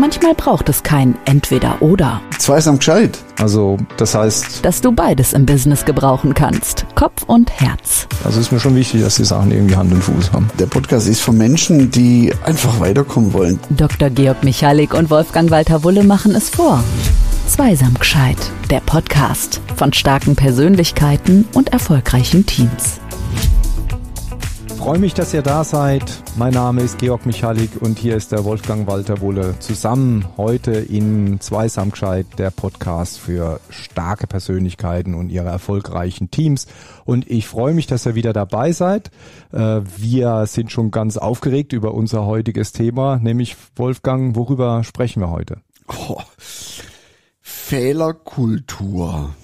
Manchmal braucht es kein Entweder-Oder. Zweisam gescheit. Also, das heißt, Dass du beides im Business gebrauchen kannst. Kopf und Herz. also ist mir schon wichtig, dass die Sachen irgendwie Hand und Fuß haben. Der Podcast ist für Menschen, die einfach weiterkommen wollen. Dr. Georg Michalik und Wolfgang Walter Wulle machen es vor. Zweisam gescheit. Der Podcast von starken Persönlichkeiten und erfolgreichen Teams. Freue mich, dass ihr da seid. Mein Name ist Georg Michalik und hier ist der Wolfgang Walter Wulle. Zusammen heute in Zweisamkeit, der Podcast für starke Persönlichkeiten und ihre erfolgreichen Teams. Und ich freue mich, dass ihr wieder dabei seid. Äh, Wir sind schon ganz aufgeregt über unser heutiges Thema, nämlich Wolfgang, worüber sprechen wir heute? Oh. Fehlerkultur.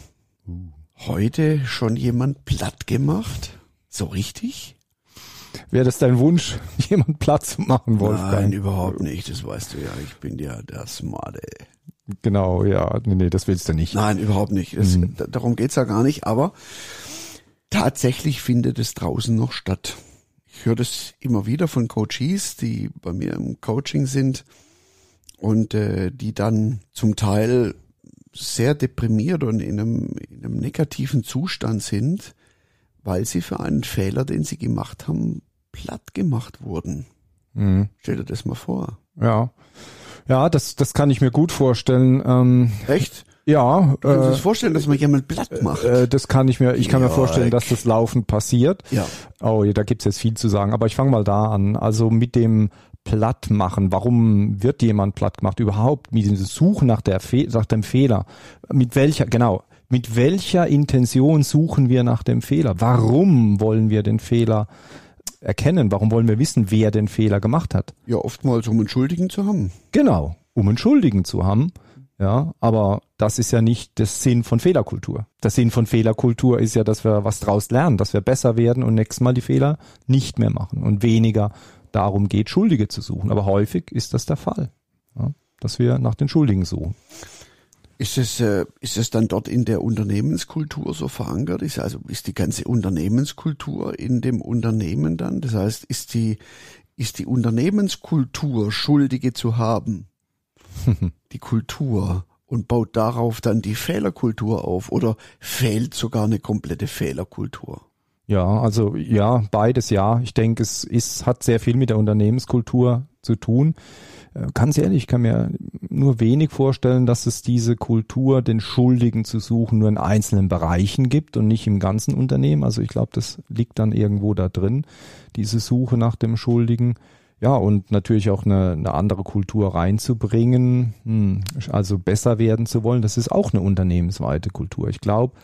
Heute schon jemand platt gemacht? So richtig? Wäre das dein Wunsch, jemand Platz zu machen, Wolfgang? Nein, überhaupt nicht. Das weißt du ja. Ich bin ja der Smarte. Genau, ja, nee, nee, das willst du nicht. Nein, überhaupt nicht. Es, da- Darum geht's ja gar nicht. Aber tatsächlich findet es draußen noch statt. Ich höre das immer wieder von Coaches, die bei mir im Coaching sind und äh, die dann zum Teil sehr deprimiert und in einem, in einem negativen Zustand sind, weil sie für einen Fehler, den sie gemacht haben, platt gemacht wurden. Mhm. Stell dir das mal vor. Ja. Ja, das, das kann ich mir gut vorstellen. Ähm, Echt? ja, Kannst du äh, das vorstellen, dass man jemand platt macht? äh, das kann ich mir, ich kann mir Ja, vorstellen, ich- dass das laufend passiert. ja. Oh, da gibt's jetzt viel zu sagen, aber ich fange mal da an. Also mit dem Plattmachen, warum wird jemand platt gemacht überhaupt? Mit dem Suchen nach, der Fe nach dem Fehler. Mit welcher, genau, mit welcher Intention suchen wir nach dem Fehler? Warum wollen wir den Fehler erkennen? Warum wollen wir wissen, wer den Fehler gemacht hat? Ja, oftmals um einen Schuldigen zu haben. Genau, um einen Schuldigen zu haben. Ja, aber das ist ja nicht der Sinn von Fehlerkultur. Der Sinn von Fehlerkultur ist ja, dass wir was draus lernen, dass wir besser werden und nächstes Mal die Fehler nicht mehr machen und weniger darum geht, Schuldige zu suchen. Aber häufig ist das der Fall, ja, dass wir nach den Schuldigen suchen. Ist es, äh, ist es dann dort in der Unternehmenskultur so verankert? Ist also, ist die ganze Unternehmenskultur in dem Unternehmen dann? Das heißt, ist die, ist die Unternehmenskultur Schuldige zu haben? die Kultur und baut darauf dann die Fehlerkultur auf oder fehlt sogar eine komplette Fehlerkultur? Ja, also ja, beides ja. Ich denke, es ist, hat sehr viel mit der Unternehmenskultur zu tun. Äh, Ganz ehrlich, ich kann mir nur wenig vorstellen, dass es diese Kultur, den Schuldigen zu suchen, nur in einzelnen Bereichen gibt und nicht im ganzen Unternehmen. Also ich glaube, das liegt dann irgendwo da drin, diese Suche nach dem Schuldigen. Ja, und natürlich auch eine, eine andere Kultur reinzubringen, hm, also besser werden zu wollen, das ist auch eine unternehmensweite Kultur. Ich glaube,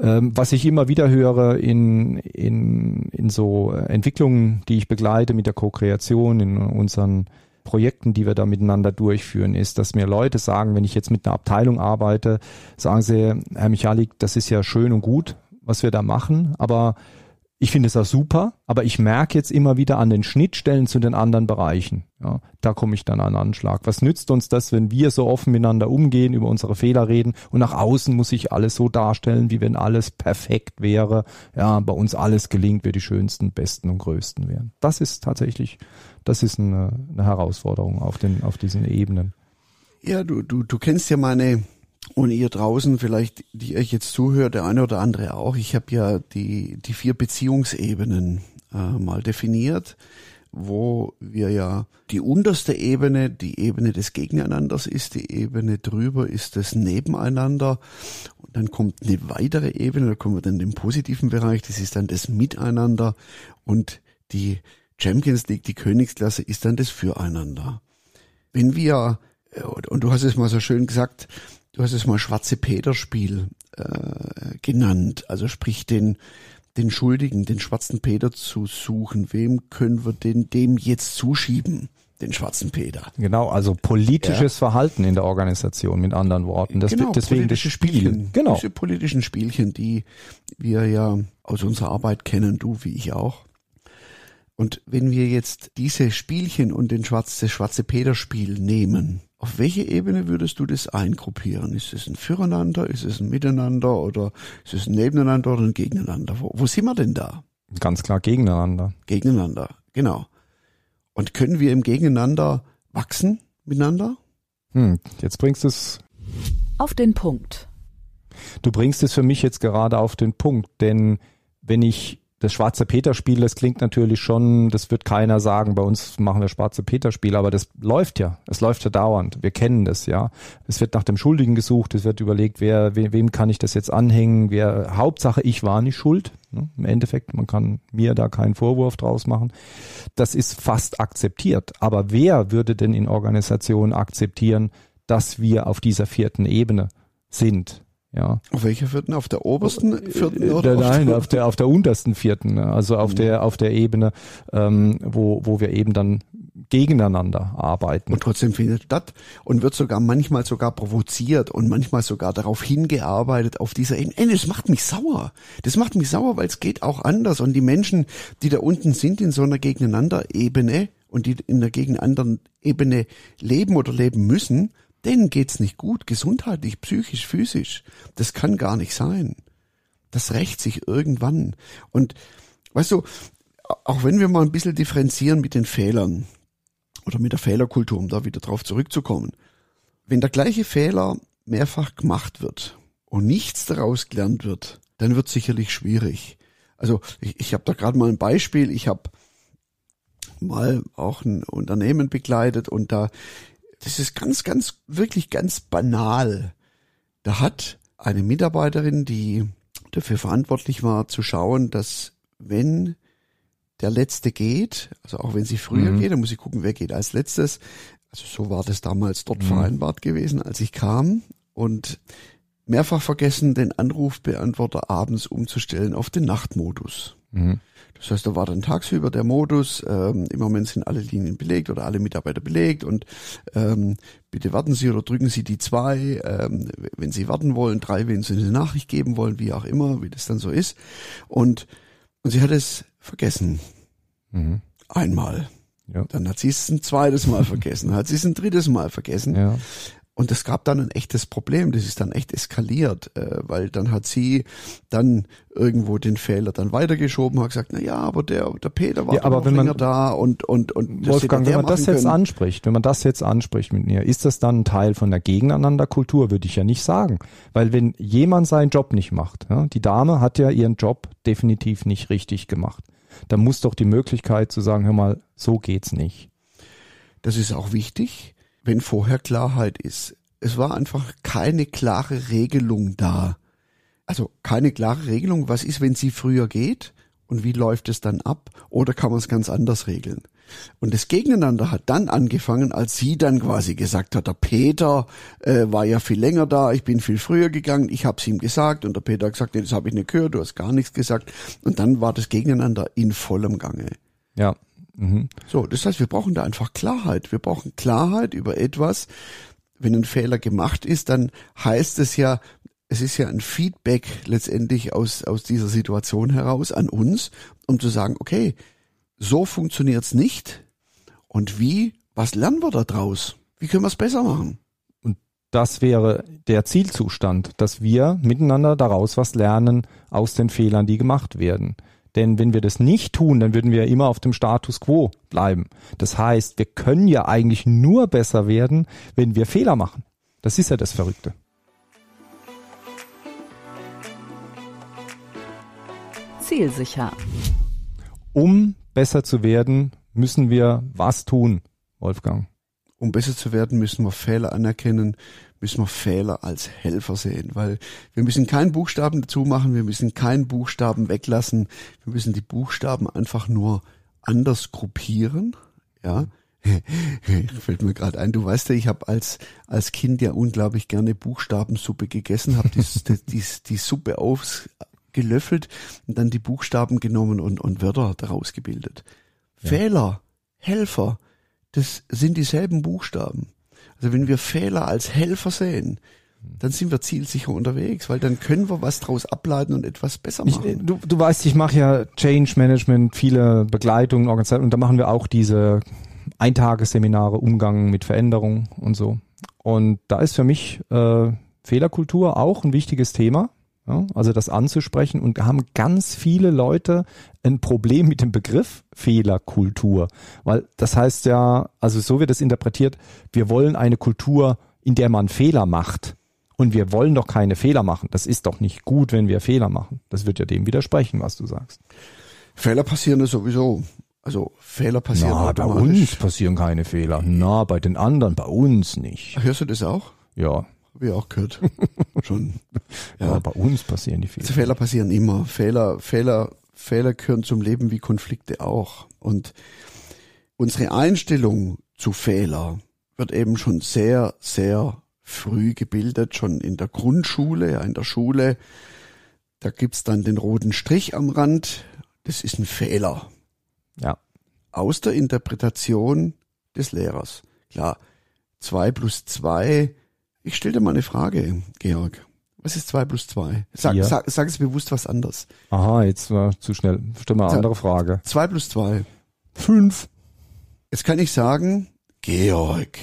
ähm, was ich immer wieder höre in, in, in so Entwicklungen, die ich begleite mit der Co-Kreation, in unseren Projekten, die wir da miteinander durchführen, ist, dass mir Leute sagen, wenn ich jetzt mit einer Abteilung arbeite, sagen sie, Herr Michalik, das ist ja schön und gut, was wir da machen, aber ich finde es auch super, aber ich merke jetzt immer wieder an den Schnittstellen zu den anderen Bereichen. Ja, da komme ich dann an Anschlag. Was nützt uns das, wenn wir so offen miteinander umgehen, über unsere Fehler reden und nach außen muss ich alles so darstellen, wie wenn alles perfekt wäre. Ja, bei uns alles gelingt, wir die schönsten, besten und größten wären. Das ist tatsächlich, das ist eine, eine Herausforderung auf den, auf diesen Ebenen. Ja, du, du, du kennst ja meine, und ihr draußen vielleicht, die euch jetzt zuhört, der eine oder andere auch. Ich habe ja die, die vier Beziehungsebenen äh, mal definiert, wo wir ja die unterste Ebene, die Ebene des Gegeneinanders ist, die Ebene drüber ist das Nebeneinander und dann kommt eine weitere Ebene, da kommen wir dann in den positiven Bereich, das ist dann das Miteinander und die Champions League, die Königsklasse ist dann das Füreinander. Wenn wir, äh, und du hast es mal so schön gesagt, du hast es mal Schwarze Peter-Spiel äh, genannt, also sprich den, den Schuldigen, den schwarzen Peter zu suchen. Wem können wir denn dem jetzt zuschieben? Den schwarzen Peter. Genau, also politisches Verhalten in der Organisation, mit anderen Worten. Das, genau, deswegen das politische Spiel. Spielchen. Genau. Diese politischen Spielchen, die wir ja aus unserer Arbeit kennen, du wie ich auch. Und wenn wir jetzt diese Spielchen und den schwarz, das schwarze Peter-Spiel nehmen, auf welche Ebene würdest du das eingruppieren? Ist es ein Füreinander, ist es ein Miteinander oder ist es ein Nebeneinander oder ein Gegeneinander? Wo, wo sind wir denn da? Ganz klar gegeneinander. Gegeneinander, genau. Und können wir im Gegeneinander wachsen miteinander? Hm, jetzt bringst du es auf den Punkt. Du bringst es für mich jetzt gerade auf den Punkt, denn wenn ich das Schwarze Peter-Spiel, das klingt natürlich schon, das wird keiner sagen, bei uns machen wir Schwarze Peter-Spiel, aber das läuft ja. Es läuft ja dauernd. Wir kennen das, ja. Es wird nach dem Schuldigen gesucht, es wird überlegt, wer, we, wem kann ich das jetzt anhängen, wer, Hauptsache ich war nicht schuld. Ne? Im Endeffekt, man kann mir da keinen Vorwurf draus machen. Das ist fast akzeptiert. Aber wer würde denn in Organisationen akzeptieren, dass wir auf dieser vierten Ebene sind? Ja. Auf welcher vierten? Auf der obersten äh, vierten äh, oder? Nein, auf der auf der untersten vierten, ne? also auf mhm. der auf der Ebene, ähm, wo wo wir eben dann gegeneinander arbeiten. Und trotzdem findet statt und wird sogar manchmal sogar provoziert und manchmal sogar darauf hingearbeitet auf dieser Ebene. Ey, das macht mich sauer. Das macht mich sauer, weil es geht auch anders und die Menschen, die da unten sind in so einer Gegeneinander-Ebene und die in der gegeneinander Ebene leben oder leben müssen, denen geht's nicht gut, gesundheitlich, psychisch, physisch. Das kann gar nicht sein. Das rächt sich irgendwann. Und weißt du, auch wenn wir mal ein bisschen differenzieren mit den Fehlern oder mit der Fehlerkultur, um da wieder drauf zurückzukommen. Wenn der gleiche Fehler mehrfach gemacht wird und nichts daraus gelernt wird, dann wird sicherlich schwierig. Also ich, ich habe da gerade mal ein Beispiel. Ich habe mal auch ein Unternehmen begleitet und da das ist ganz, ganz, wirklich ganz banal. Da hat eine Mitarbeiterin, die dafür verantwortlich war, zu schauen, dass wenn der Letzte geht, also auch wenn sie früher mhm. geht, dann muss ich gucken, wer geht als letztes. Also so war das damals dort mhm. vereinbart gewesen, als ich kam und mehrfach vergessen, den Anrufbeantworter abends umzustellen auf den Nachtmodus. Mhm. Das heißt, da war dann tagsüber der Modus, ähm, im Moment sind alle Linien belegt oder alle Mitarbeiter belegt und ähm, bitte warten Sie oder drücken Sie die zwei, ähm, wenn Sie warten wollen, drei, wenn Sie eine Nachricht geben wollen, wie auch immer, wie das dann so ist. Und, und sie hat es vergessen. Mhm. Einmal. Ja. Dann hat sie es ein zweites Mal vergessen, hat sie es ein drittes Mal vergessen. Ja. Und es gab dann ein echtes Problem, das ist dann echt eskaliert, äh, weil dann hat sie dann irgendwo den Fehler dann weitergeschoben, hat gesagt, na ja, aber der, der Peter war ja, aber wenn man, da und, und, und Wolfgang, wenn man das jetzt können. anspricht, wenn man das jetzt anspricht mit mir, ist das dann ein Teil von der Gegeneinanderkultur, würde ich ja nicht sagen. Weil wenn jemand seinen Job nicht macht, ja, die Dame hat ja ihren Job definitiv nicht richtig gemacht, dann muss doch die Möglichkeit zu sagen, hör mal, so geht's nicht. Das ist auch wichtig wenn vorher Klarheit ist. Es war einfach keine klare Regelung da. Also keine klare Regelung, was ist, wenn sie früher geht und wie läuft es dann ab oder kann man es ganz anders regeln. Und das Gegeneinander hat dann angefangen, als sie dann quasi gesagt hat, der Peter äh, war ja viel länger da, ich bin viel früher gegangen, ich habe es ihm gesagt und der Peter hat gesagt, nee, das habe ich nicht gehört, du hast gar nichts gesagt. Und dann war das Gegeneinander in vollem Gange. Ja, Mhm. So, das heißt, wir brauchen da einfach Klarheit. Wir brauchen Klarheit über etwas. Wenn ein Fehler gemacht ist, dann heißt es ja, es ist ja ein Feedback letztendlich aus, aus dieser Situation heraus an uns, um zu sagen, okay, so funktioniert's nicht. Und wie, was lernen wir da draus? Wie können wir es besser machen? Und das wäre der Zielzustand, dass wir miteinander daraus was lernen aus den Fehlern, die gemacht werden. Denn wenn wir das nicht tun, dann würden wir immer auf dem Status quo bleiben. Das heißt, wir können ja eigentlich nur besser werden, wenn wir Fehler machen. Das ist ja das Verrückte. Zielsicher. Um besser zu werden, müssen wir was tun, Wolfgang? Um besser zu werden, müssen wir Fehler anerkennen, müssen wir Fehler als Helfer sehen, weil wir müssen keinen Buchstaben dazu machen, wir müssen keinen Buchstaben weglassen, wir müssen die Buchstaben einfach nur anders gruppieren, ja. Fällt mir gerade ein, du weißt ja, ich habe als als Kind ja unglaublich gerne Buchstabensuppe gegessen, habe die, die, die Suppe ausgelöffelt und dann die Buchstaben genommen und, und Wörter daraus gebildet. Ja. Fehler, Helfer, das sind dieselben Buchstaben. Also wenn wir Fehler als Helfer sehen, dann sind wir zielsicher unterwegs, weil dann können wir was draus ableiten und etwas besser machen. Ich, du, du weißt, ich mache ja Change Management, viele Begleitungen, Organisationen und da machen wir auch diese Eintagesseminare, Umgang mit Veränderung und so. Und da ist für mich äh, Fehlerkultur auch ein wichtiges Thema, Ja, also das anzusprechen und da haben ganz viele Leute ein Problem mit dem Begriff Fehlerkultur, weil das heißt ja, also so wird es interpretiert, wir wollen eine Kultur, in der man Fehler macht. Und wir wollen doch keine Fehler machen. Das ist doch nicht gut, wenn wir Fehler machen. Das wird ja dem widersprechen, was du sagst. Fehler passieren ja sowieso. Also Fehler passieren Na, bei uns passieren keine Fehler. Na, bei den anderen, bei uns nicht. Hörst du das auch? Ja. Ich auch gehört. Schon. Ja. ja. bei uns passieren die Fehler. Also Fehler passieren immer. Fehler, Fehler, Fehler gehören zum Leben wie Konflikte auch. Und unsere Einstellung zu Fehler wird eben schon sehr, sehr früh gebildet, schon in der Grundschule, ja, in der Schule. Da gibt's dann den roten Strich am Rand. Das ist ein Fehler. Ja. Aus der Interpretation des Lehrers. Klar, zwei plus zwei. Ich stelle dir mal eine Frage, Georg. Was ist zwei plus zwei? Sag, ja. sag, sag es bewusst was anderes. Aha, jetzt war zu schnell. Stell mal eine andere Frage. Zwei plus zwei. Fünf. Jetzt kann ich sagen, Georg,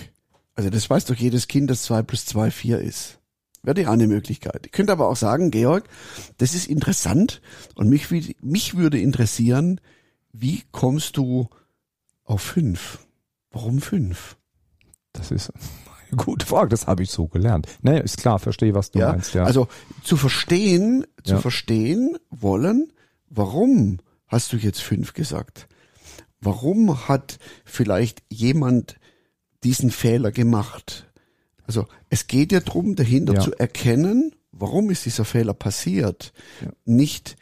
also das weiß doch jedes Kind, dass zwei plus zwei vier ist. Wäre die eine Möglichkeit. Ich könnte aber auch sagen, Georg, das ist interessant und mich, mich würde interessieren, wie kommst du auf fünf? Warum fünf? Das ist gute Frage, das habe ich so gelernt. Naja, ist klar, verstehe, was du ja, meinst, ja. Also zu verstehen, zu ja. verstehen wollen, warum hast du jetzt fünf gesagt? Warum hat vielleicht jemand diesen Fehler gemacht. Also es geht ja darum, dahinter ja. zu erkennen, warum ist dieser Fehler passiert. Ja. Nicht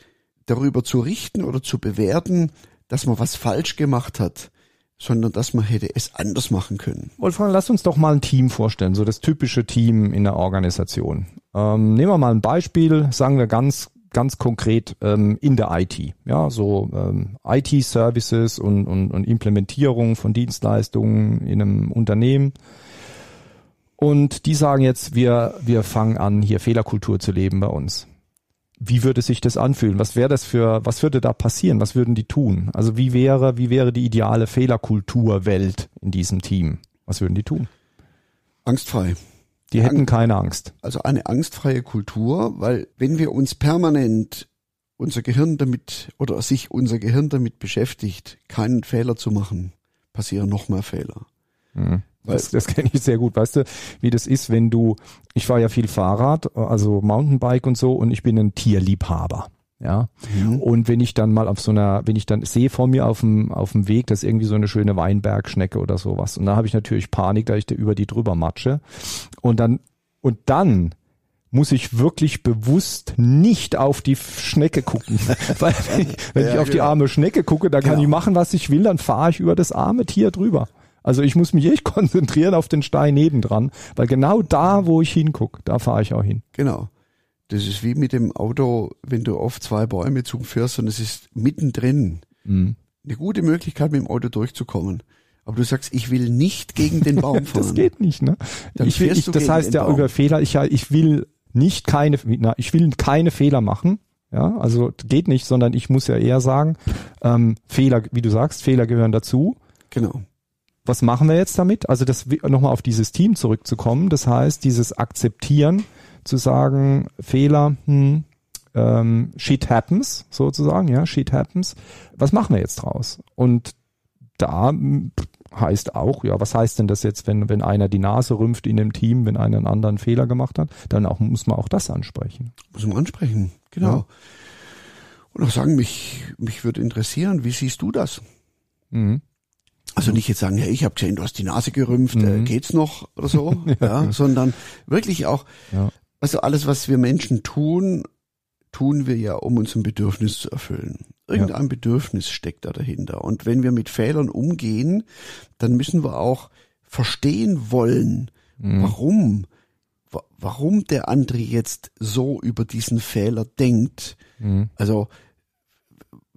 darüber zu richten oder zu bewerten, dass man was falsch gemacht hat, sondern dass man hätte es anders machen können. Wolfgang, lass uns doch mal ein Team vorstellen, so das typische Team in der Organisation. Ähm, nehmen wir mal ein Beispiel, sagen wir ganz ganz konkret ähm, in der IT. Ja, so ähm, IT-Services und, und, und Implementierung von Dienstleistungen in einem Unternehmen. Und die sagen jetzt, wir, wir fangen an, hier Fehlerkultur zu leben bei uns. Wie würde sich das anfühlen? Was wäre das für, was würde da passieren? Was würden die tun? Also wie wäre, wie wäre die ideale Fehlerkulturwelt in diesem Team? Was würden die tun? Angstfrei. Die hätten keine Angst. Also eine angstfreie Kultur, weil wenn wir uns permanent unser Gehirn damit oder sich unser Gehirn damit beschäftigt, keinen Fehler zu machen, passieren noch mehr Fehler. Mhm. Das, das kenne ich sehr gut. Weißt du, wie das ist, wenn du, ich fahre ja viel Fahrrad, also Mountainbike und so, und ich bin ein Tierliebhaber. Ja. Mhm. Und wenn ich dann mal auf so einer, wenn ich dann sehe vor mir auf dem, auf dem Weg, das ist irgendwie so eine schöne Weinbergschnecke oder sowas. Und da habe ich natürlich Panik, da ich da über die drüber matsche. Und dann, und dann muss ich wirklich bewusst nicht auf die Schnecke gucken. Weil wenn ich, wenn ja, ich auf genau. die arme Schnecke gucke, dann kann genau. ich machen, was ich will, dann fahre ich über das arme Tier drüber. Also ich muss mich echt konzentrieren auf den Stein nebendran, weil genau da, wo ich hingucke, da fahre ich auch hin. Genau. Das ist wie mit dem Auto, wenn du auf zwei Bäume zufährst und es ist mittendrin. Mhm. Eine gute Möglichkeit, mit dem Auto durchzukommen. Aber du sagst, ich will nicht gegen den Baum fahren. das geht nicht, ne? Dann ich will, ich, das heißt ja Baum. über Fehler, ich, ich will nicht keine, na, ich will keine Fehler machen. Ja, also geht nicht, sondern ich muss ja eher sagen, ähm, Fehler, wie du sagst, Fehler gehören dazu. Genau. Was machen wir jetzt damit? Also das nochmal auf dieses Team zurückzukommen. Das heißt, dieses Akzeptieren zu sagen, Fehler, hm, ähm, shit happens, sozusagen, ja, shit happens. Was machen wir jetzt draus? Und da hm, heißt auch, ja, was heißt denn das jetzt, wenn, wenn einer die Nase rümpft in dem Team, wenn einer einen anderen Fehler gemacht hat, dann auch, muss man auch das ansprechen. Muss man ansprechen, genau. Ja. Und auch sagen, mich, mich würde interessieren, wie siehst du das? Mhm. Also nicht jetzt sagen, ja, ich habe gesehen, du hast die Nase gerümpft, äh, mhm. äh, geht's noch oder so, ja. ja, sondern wirklich auch, ja. Also alles, was wir Menschen tun, tun wir ja, um uns ein Bedürfnis zu erfüllen. Irgendein ja. Bedürfnis steckt da dahinter. Und wenn wir mit Fehlern umgehen, dann müssen wir auch verstehen wollen, mhm. warum, warum der andere jetzt so über diesen Fehler denkt. Mhm. Also,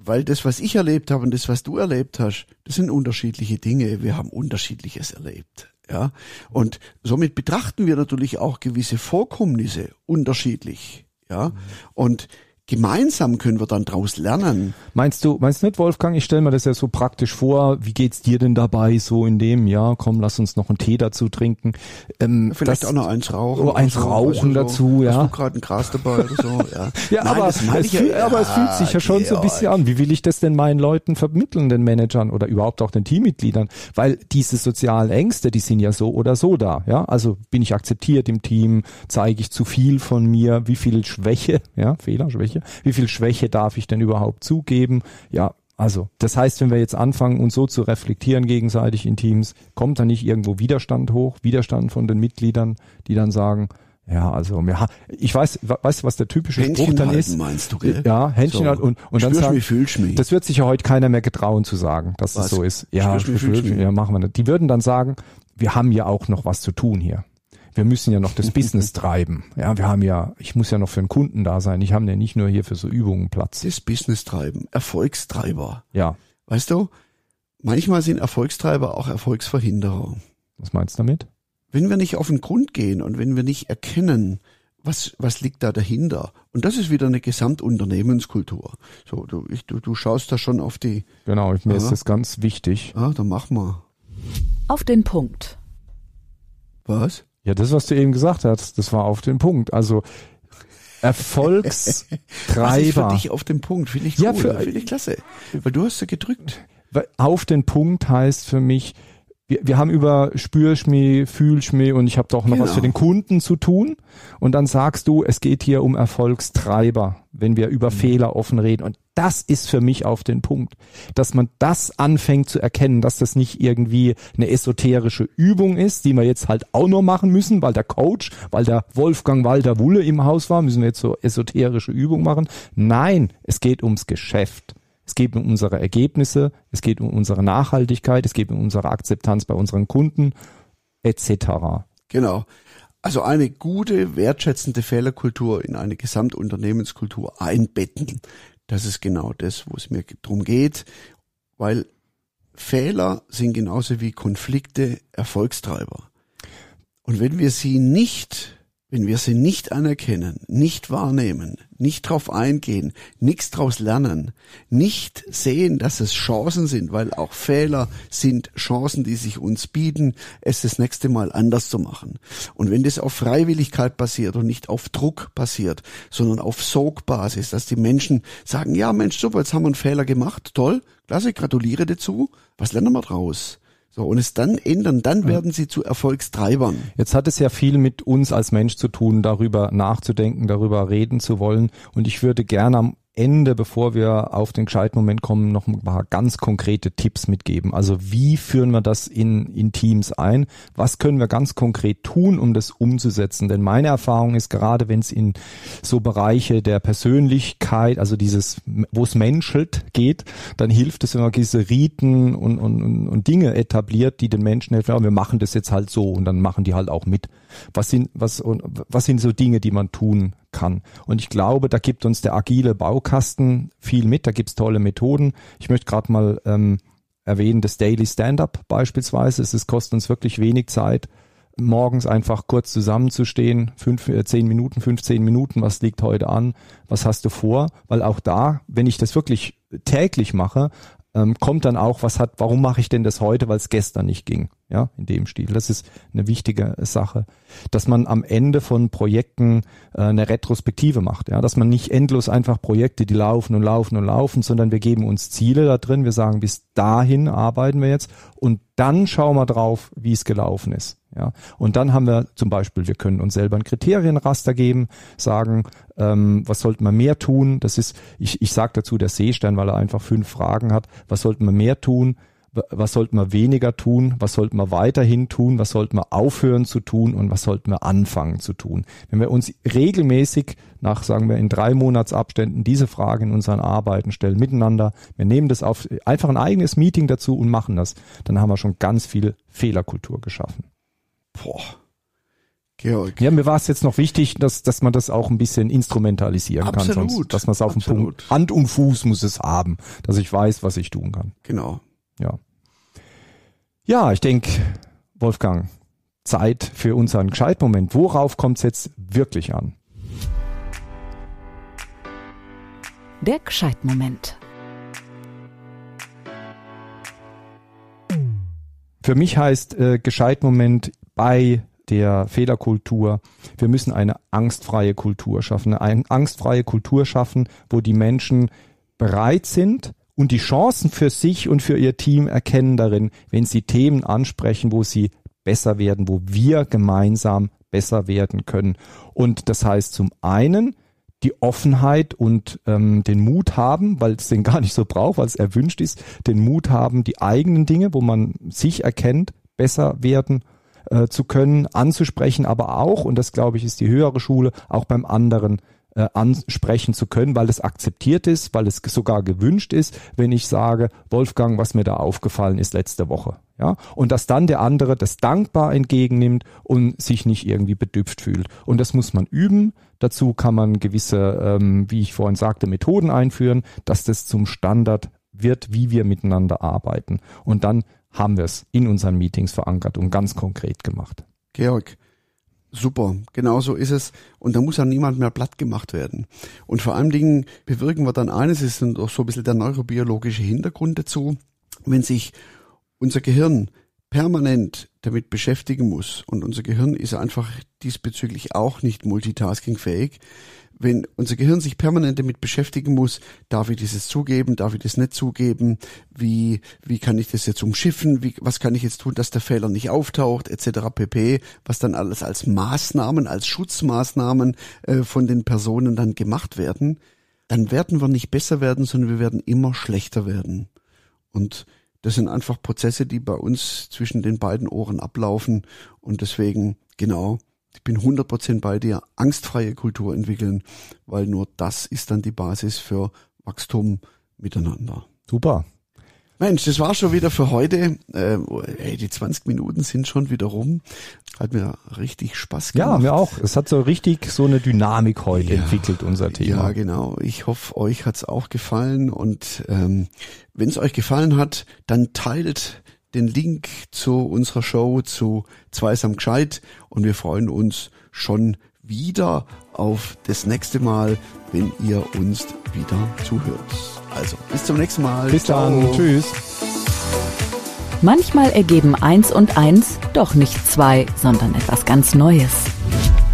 weil das, was ich erlebt habe und das, was du erlebt hast, das sind unterschiedliche Dinge. Wir haben unterschiedliches erlebt. Ja, und somit betrachten wir natürlich auch gewisse Vorkommnisse unterschiedlich. Ja, und gemeinsam können wir dann draus lernen. Meinst du, meinst du nicht, Wolfgang? Ich stelle mir das ja so praktisch vor. Wie geht's dir denn dabei so in dem? Ja, komm, lass uns noch einen Tee dazu trinken. Ähm, Vielleicht das, auch noch eins rauchen. Oh, eins so, rauchen also dazu, ja. Hast du gerade ein Gras dabei oder so? Ja, ja Nein, aber, es fühl, ja, aber es fühlt sich ja schon so ein bisschen an. Wie will ich das denn meinen Leuten vermitteln, den Managern oder überhaupt auch den Teammitgliedern? Weil diese sozialen Ängste, die sind ja so oder so da. Ja, also bin ich akzeptiert im Team? Zeige ich zu viel von mir? Wie viel Schwäche? Ja, Fehler, Schwäche. Wie viel Schwäche darf ich denn überhaupt zugeben? Ja, also, das heißt, wenn wir jetzt anfangen, uns so zu reflektieren gegenseitig in Teams, kommt da nicht irgendwo Widerstand hoch, Widerstand von den Mitgliedern, die dann sagen, ja, also ja, ich weiß, weißt du, was der typische Händchen Spruch dann halten, ist? meinst du, gell? Ja, Händchen So. halt und und dann sagen, mich, mich. das wird sich ja heute keiner mehr getrauen zu sagen, dass es so ist. Ja, Spürst mich, mich. ja, machen wir nicht. Die würden dann sagen, wir haben ja auch noch was zu tun hier. Wir müssen ja noch das Business treiben. Ja, wir haben ja, ich muss ja noch für den Kunden da sein. Ich habe ja nicht nur hier für so Übungen Platz. Das Business treiben, Erfolgstreiber. Ja, Weißt du, manchmal sind Erfolgstreiber auch Erfolgsverhinderer. was meinst du damit? Wenn wir nicht auf den Grund gehen und wenn wir nicht erkennen, was, was liegt da dahinter? Und das ist wieder eine Gesamtunternehmenskultur. So, du, ich, du, du schaust da schon auf die, Genau, mir ist Ja. das ganz wichtig. ah, dann mach mal. Auf den Punkt. Was? Ja, das, was du eben gesagt hast, das war auf den Punkt. Also Was ist für Erfolgstreiber. dich auf dem Punkt? Finde ich Ja, cool, finde ich klasse. Weil du hast ja gedrückt. Auf den Punkt heißt für mich, wir, wir haben über Spürschmäh, Fühlschmäh und ich habe doch noch was Genau. für den Kunden zu tun. Und dann sagst du, es geht hier um Erfolgstreiber, wenn wir über Fehler offen reden. Und das ist für mich auf den Punkt, dass man das anfängt zu erkennen, dass das nicht irgendwie eine esoterische Übung ist, die wir jetzt halt auch noch machen müssen, weil der Coach, weil der Wolfgang Walter Wulle im Haus war, müssen wir jetzt so esoterische Übung machen. Nein, es geht ums Geschäft. Es geht um unsere Ergebnisse, es geht um unsere Nachhaltigkeit, es geht um unsere Akzeptanz bei unseren Kunden etc. Genau. Also eine gute, wertschätzende Fehlerkultur in eine Gesamtunternehmenskultur einbetten. Das ist genau das, wo es mir drum geht, weil Fehler sind genauso wie Konflikte Erfolgstreiber. Und wenn wir sie nicht, wenn wir sie nicht anerkennen, nicht wahrnehmen, nicht drauf eingehen, nichts draus lernen, nicht sehen, dass es Chancen sind, weil auch Fehler sind Chancen, die sich uns bieten, es das nächste Mal anders zu machen. Und wenn das auf Freiwilligkeit basiert und nicht auf Druck basiert, sondern auf Sogbasis, dass die Menschen sagen, ja Mensch, super, jetzt haben wir einen Fehler gemacht, toll, klasse, gratuliere dazu, was lernen wir draus? So, und es dann ändern, dann werden sie zu Erfolgstreibern. Jetzt hat es ja viel mit uns als Mensch zu tun, darüber nachzudenken, darüber reden zu wollen. Und ich würde gerne am Ende, bevor wir auf den gescheiten Moment kommen, noch ein paar ganz konkrete Tipps mitgeben. Also wie führen wir das in, in Teams ein? Was können wir ganz konkret tun, um das umzusetzen? Denn meine Erfahrung ist gerade, wenn es in so Bereiche der Persönlichkeit, also dieses, wo es menschelt geht, dann hilft es, wenn man diese Riten und, und, und, Dinge etabliert, die den Menschen helfen. Ja, wir machen das jetzt halt so und dann machen die halt auch mit. Was sind, was, was sind so Dinge, die man tun kann? Und ich glaube, da gibt uns der agile Baukasten viel mit, da gibt's tolle Methoden. Ich möchte gerade mal ähm, erwähnen, das Daily Stand-up beispielsweise. Es ist, kostet uns wirklich wenig Zeit, morgens einfach kurz zusammenzustehen, fünf, äh, zehn Minuten, 15 Minuten, was liegt heute an, was hast du vor? Weil auch da, wenn ich das wirklich täglich mache, ähm, kommt dann auch, was hat, warum mache ich denn das heute, weil es gestern nicht ging, ja, in dem Stil. Das ist eine wichtige Sache, dass man am Ende von Projekten äh, eine Retrospektive macht, ja, dass man nicht endlos einfach Projekte, die laufen und laufen und laufen, sondern wir geben uns Ziele da drin, wir sagen, bis dahin arbeiten wir jetzt und dann schauen wir drauf, wie es gelaufen ist. Ja, und dann haben wir zum Beispiel, wir können uns selber ein Kriterienraster geben, sagen, ähm, was sollten wir mehr tun? Das ist, ich, ich sage dazu der Seestern, weil er einfach fünf Fragen hat. Was sollten wir mehr tun? Was sollten wir weniger tun? Was sollten wir weiterhin tun? Was sollten wir aufhören zu tun? Und was sollten wir anfangen zu tun? Wenn wir uns regelmäßig nach, sagen wir, in drei Monatsabständen diese Frage in unseren Arbeiten stellen, miteinander, wir nehmen das auf, einfach ein eigenes Meeting dazu und machen das, dann haben wir schon ganz viel Fehlerkultur geschaffen. Boah. Georg. Ja, mir war es jetzt noch wichtig, dass, dass man das auch ein bisschen instrumentalisieren kann, Absolut. sonst, dass man es auf den. Punkt, Hand und Fuß muss es haben, dass ich weiß, was ich tun kann. Genau. Ja. Ja, ich denke, Wolfgang, Zeit für unseren Gescheitmoment. Worauf kommt es jetzt wirklich an? Der Gescheitmoment. Für mich heißt äh, Gescheitmoment bei der Fehlerkultur. Wir müssen eine angstfreie Kultur schaffen, eine angstfreie Kultur schaffen, wo die Menschen bereit sind und die Chancen für sich und für ihr Team erkennen darin, wenn sie Themen ansprechen, wo sie besser werden, wo wir gemeinsam besser werden können. Und das heißt zum einen, die Offenheit und ähm, den Mut haben, weil es den gar nicht so braucht, weil es erwünscht ist, den Mut haben, die eigenen Dinge, wo man sich erkennt, besser werden äh, zu können, anzusprechen, aber auch, und das glaube ich ist die höhere Schule, auch beim anderen äh, ansprechen zu können, weil es akzeptiert ist, weil es sogar gewünscht ist, wenn ich sage, Wolfgang, was mir da aufgefallen ist letzte Woche. Ja, und dass dann der andere das dankbar entgegennimmt und sich nicht irgendwie bedüpft fühlt. Und das muss man üben. Dazu kann man gewisse, ähm, wie ich vorhin sagte, Methoden einführen, dass das zum Standard wird, wie wir miteinander arbeiten. Und dann haben wir es in unseren Meetings verankert und ganz konkret gemacht. Georg, Super, genau so ist es. Und da muss ja niemand mehr platt gemacht werden. Und vor allen Dingen bewirken wir dann eines, ist dann auch so ein bisschen der neurobiologische Hintergrund dazu, wenn sich unser Gehirn permanent damit beschäftigen muss und unser Gehirn ist einfach diesbezüglich auch nicht multitaskingfähig, wenn unser Gehirn sich permanent damit beschäftigen muss, darf ich dieses zugeben, darf ich das nicht zugeben, wie, wie kann ich das jetzt umschiffen, wie, was kann ich jetzt tun, dass der Fehler nicht auftaucht, etc. pp, was dann alles als Maßnahmen, als Schutzmaßnahmen äh, von den Personen dann gemacht werden, dann werden wir nicht besser werden, sondern wir werden immer schlechter werden. Und das sind einfach Prozesse, die bei uns zwischen den beiden Ohren ablaufen und deswegen, genau, ich bin 100% bei dir, angstfreie Kultur entwickeln, weil nur das ist dann die Basis für Wachstum miteinander. Super. Mensch, das war schon wieder für heute. Äh, ey, die 20 Minuten sind schon wieder rum. Hat mir richtig Spaß gemacht. Ja, mir auch. Es hat so richtig so eine Dynamik heute ja, entwickelt, unser Thema. Ja, genau. Ich hoffe, euch hat's auch gefallen. Und ähm, wenn es euch gefallen hat, dann teilt den Link zu unserer Show zu Zweisam Gescheit und wir freuen uns schon wieder auf das nächste Mal, wenn ihr uns wieder zuhört. Also, bis zum nächsten Mal. Bis Ciao. dann. Tschüss. Manchmal ergeben eins und eins doch nicht zwei, sondern etwas ganz Neues.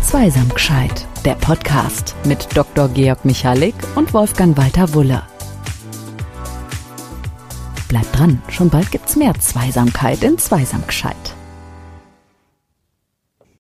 Zweisam Gescheit, der Podcast mit Dr. Georg Michalik und Wolfgang Walter Wulle. Bleibt dran, schon bald gibt's mehr Zweisamkeit in Zweisamkeit.